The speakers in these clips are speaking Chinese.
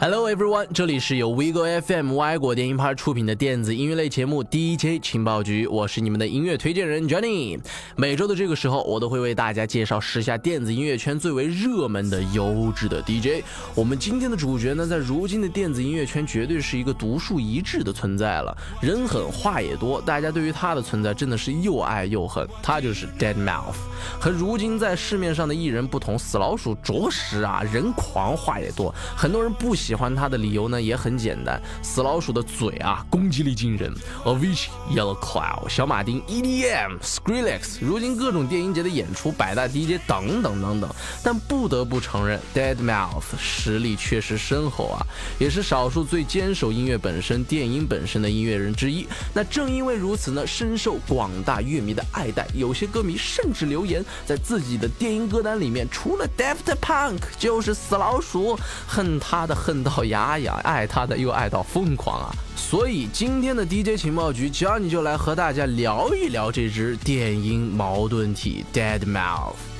Hello everyone，这里是由 Vigo FM 外国电音派出品的电子音乐类节目 DJ 情报局，我是你们的音乐推荐人 Johnny。每周的这个时候，我都会为大家介绍时下电子音乐圈最为热门的优质的 DJ。我们今天的主角呢，在如今的电子音乐圈绝对是一个独树一帜的存在了，人狠话也多，大家对于他的存在真的是又爱又恨。他就是 Dead Mouth。和如今在市面上的艺人不同，死老鼠着实啊人狂话也多，很多人不喜喜欢他的理由呢也很简单，死老鼠的嘴啊攻击力惊人。Avicii、Yellow Cloud、小马丁、EDM、Skrillex，如今各种电音节的演出、百大 DJ 等等等等。但不得不承认，Dead Mouth 实力确实深厚啊，也是少数最坚守音乐本身、电音本身的音乐人之一。那正因为如此呢，深受广大乐迷的爱戴，有些歌迷甚至留言。在自己的电音歌单里面，除了 Daft Punk 就是死老鼠，恨他的恨恨到牙痒，爱他的 又爱到疯狂啊！所以今天的 DJ 情报局只要你就来和大家聊一聊这只电音矛盾体 Dead Mouth。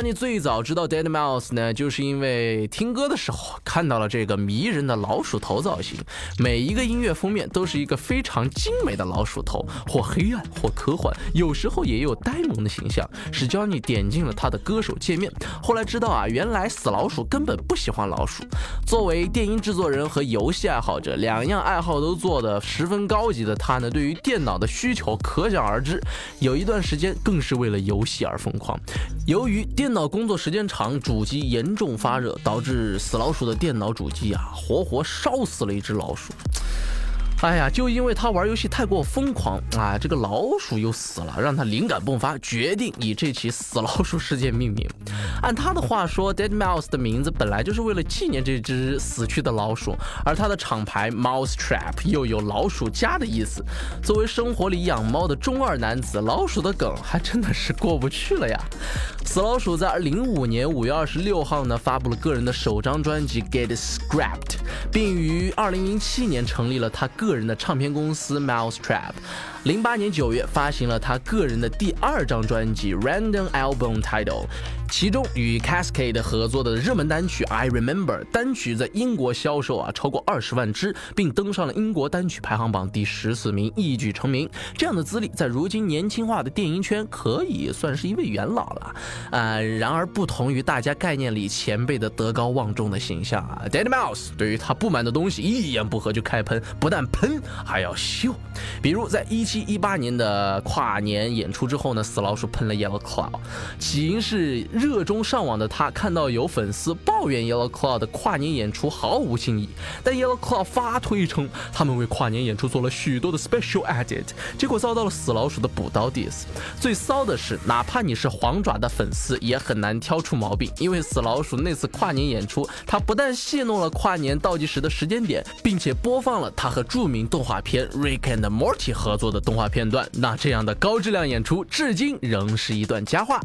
Jony 最早知道 Dead Mouse 呢，就是因为听歌的时候看到了这个迷人的老鼠头造型。每一个音乐封面都是一个非常精美的老鼠头，或黑暗，或科幻，有时候也有呆萌的形象，使 Johnny 点进了他的歌手界面。后来知道啊，原来死老鼠根本不喜欢老鼠。作为电音制作人和游戏爱好者，两样爱好都做得十分高级的他呢，对于电脑的需求可想而知。有一段时间更是为了游戏而疯狂。由于电电脑工作时间长，主机严重发热，导致死老鼠的电脑主机啊，活活烧死了一只老鼠。哎呀，就因为他玩游戏太过疯狂啊，这个老鼠又死了，让他灵感迸发，决定以这起死老鼠事件命名。按他的话说，Dead Mouse 的名字本来就是为了纪念这只死去的老鼠，而他的厂牌 Mouse Trap 又有老鼠家的意思。作为生活里养猫的中二男子，老鼠的梗还真的是过不去了呀。死老鼠在零五年五月二十六号呢，发布了个人的首张专辑 Get Scrapped，并于二零零七年成立了他个人的唱片公司 Mouse Trap。零八年九月发行了他个人的第二张专辑 Random Album Title，其中与 Cascade 合作的热门单曲 I Remember 单曲在英国销售啊超过二十万支，并登上了英国单曲排行榜第十四名，一举成名。这样的资历在如今年轻化的电音圈可以算是一位元老了。啊，然而不同于大家概念里前辈的德高望重的形象啊，Dead Mouse 对于他不满的东西一言不合就开喷，不但喷还要秀。比如在一七一八年的跨年演出之后呢，死老鼠喷了 Yellow Cloud。起因是热衷上网的他看到有粉丝抱怨 Yellow Cloud 的跨年演出毫无新意，但 Yellow Cloud 发推称他们为跨年演出做了许多的 special edit，结果遭到了死老鼠的补刀 diss。最骚的是，哪怕你是黄爪的粉丝，也很难挑出毛病，因为死老鼠那次跨年演出，他不但戏弄了跨年倒计时的时间点，并且播放了他和著名动画片 Rick and Morty 合作的动画片段。那这样的高质量演出，至今仍是一段佳话。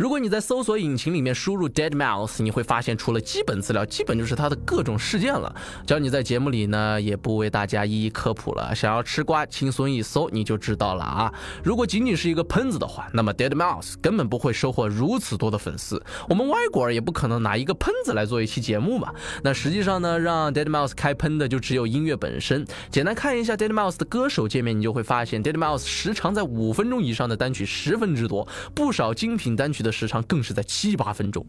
如果你在搜索引擎里面输入 Dead Mouse，你会发现除了基本资料，基本就是它的各种事件了。只要你在节目里呢，也不为大家一一科普了。想要吃瓜，轻松一搜你就知道了啊。如果仅仅是一个喷子的话，那么 Dead Mouse 根本不会收获如此多的粉丝。我们外国人也不可能拿一个喷子来做一期节目嘛。那实际上呢，让 Dead Mouse 开喷的就只有音乐本身。简单看一下 Dead Mouse 的歌手界面，你就会发现 Dead Mouse 时长在五分钟以上的单曲十分之多，不少精品单曲的。时长更是在七八分钟，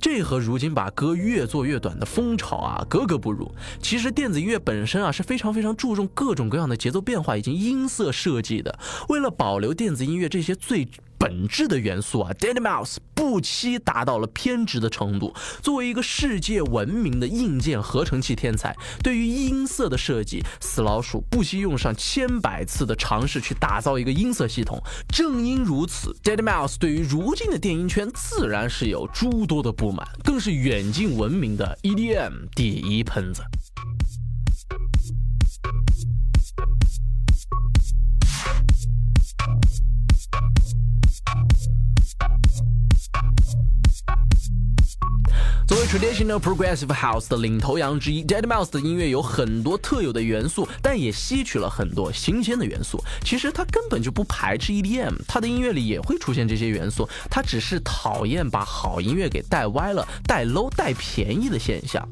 这和如今把歌越做越短的风潮啊格格不入。其实电子音乐本身啊是非常非常注重各种各样的节奏变化以及音色设计的。为了保留电子音乐这些最本质的元素啊，Dead Mouse 不期达到了偏执的程度。作为一个世界闻名的硬件合成器天才，对于音色的设计，死老鼠不惜用上千百次的尝试去打造一个音色系统。正因如此，Dead Mouse 对于如今的电音圈自然是有诸多的不满，更是远近闻名的 EDM 第一喷子。Traditional Progressive House 的领头羊之一，Dead Mouse 的音乐有很多特有的元素，但也吸取了很多新鲜的元素。其实他根本就不排斥 EDM，他的音乐里也会出现这些元素，他只是讨厌把好音乐给带歪了、带 low、带便宜的现象。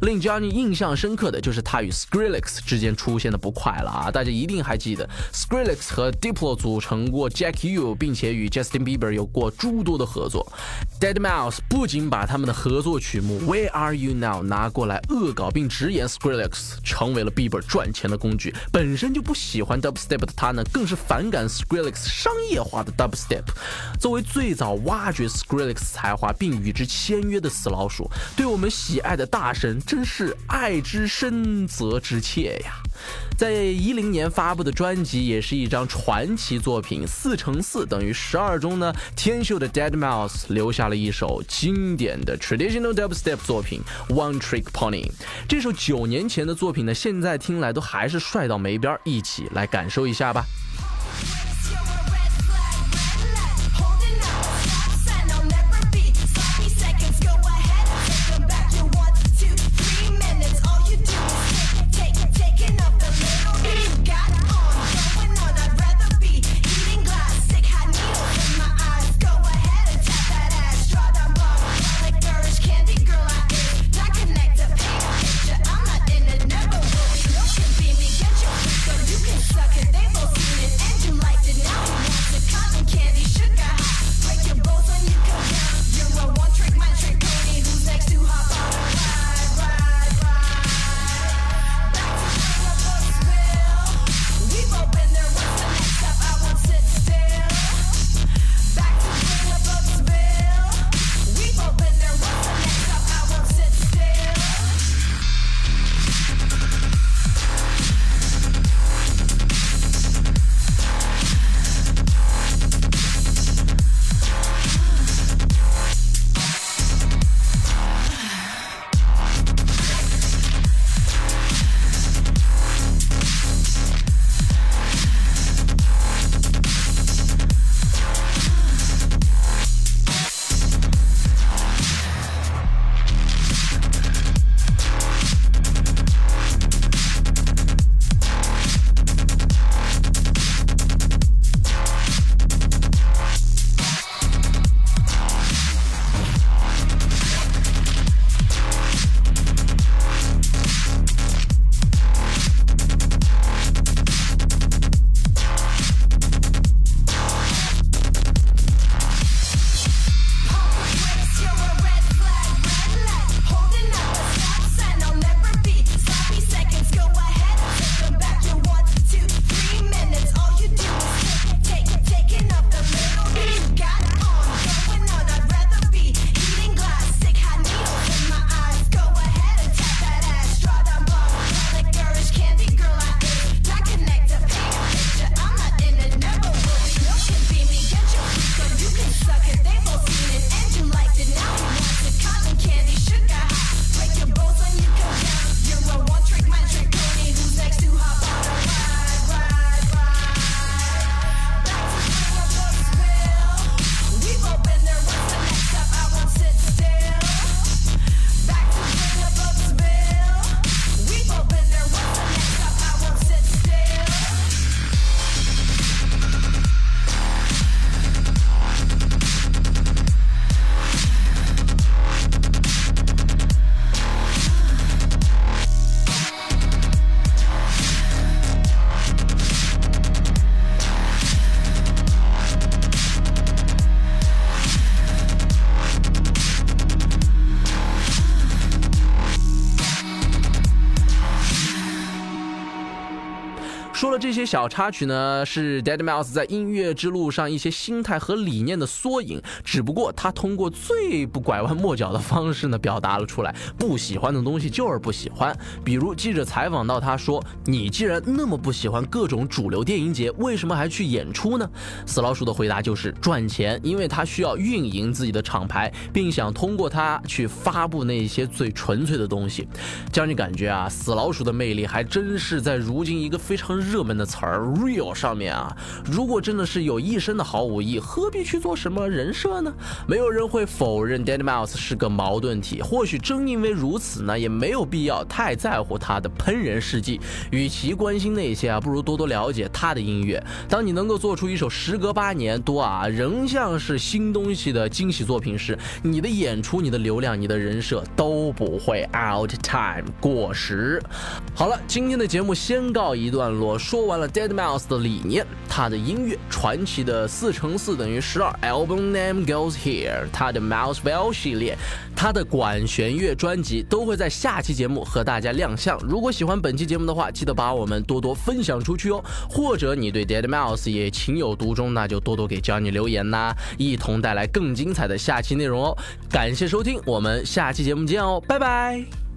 令 Johnny 印象深刻的就是他与 Skrillex 之间出现的不快了啊！大家一定还记得，Skrillex 和 Diplo 组成过 Jack U，并且与 Justin Bieber 有过诸多的合作。Dead Mouse 不仅把他们的合作曲目 Where Are You Now 拿过来恶搞，并直言 Skrillex 成为了 Bieber 赚钱的工具。本身就不喜欢 Dubstep 的他呢，更是反感 Skrillex 商业化的 Dubstep。作为最早挖掘 Skrillex 才华并与之签约的死老鼠，对我们喜爱的大神真是爱之深责之切呀！在一零年发布的专辑也是一张传奇作品，四乘四等于十二中呢，天秀的 Dead Mouse 留下了一首经典的 Traditional Dubstep 作品 One Trick Pony。这首九年前的作品呢，现在听来都还是帅到没边儿，一起来感受一下吧。这些小插曲呢，是 Dead Mouse 在音乐之路上一些心态和理念的缩影。只不过他通过最不拐弯抹角的方式呢，表达了出来。不喜欢的东西就是不喜欢。比如记者采访到他说：“你既然那么不喜欢各种主流电音节，为什么还去演出呢？”死老鼠的回答就是赚钱，因为他需要运营自己的厂牌，并想通过它去发布那些最纯粹的东西。让你感觉啊，死老鼠的魅力还真是在如今一个非常热。们的词儿 real 上面啊。如果真的是有一身的好武艺，何必去做什么人设呢？没有人会否认 Dead Mouse 是个矛盾体。或许正因为如此呢，也没有必要太在乎他的喷人事迹。与其关心那些啊，不如多多了解他的音乐。当你能够做出一首时隔八年多啊，仍像是新东西的惊喜作品时，你的演出、你的流量、你的人设都不会 out time 过时。好了，今天的节目先告一段落，说完了 Dead Mouse 的理念，他的音乐传奇的四乘四等于十二 album name goes here，他的 Mousewell 系列，他的管弦乐专辑都会在下期节目和大家亮相。如果喜欢本期节目的话，记得把我们多多分享出去哦。或者你对 Dead Mouse 也情有独钟，那就多多给 Johnny 留言呐，一同带来更精彩的下期内容哦。感谢收听，我们下期节目见哦，拜拜。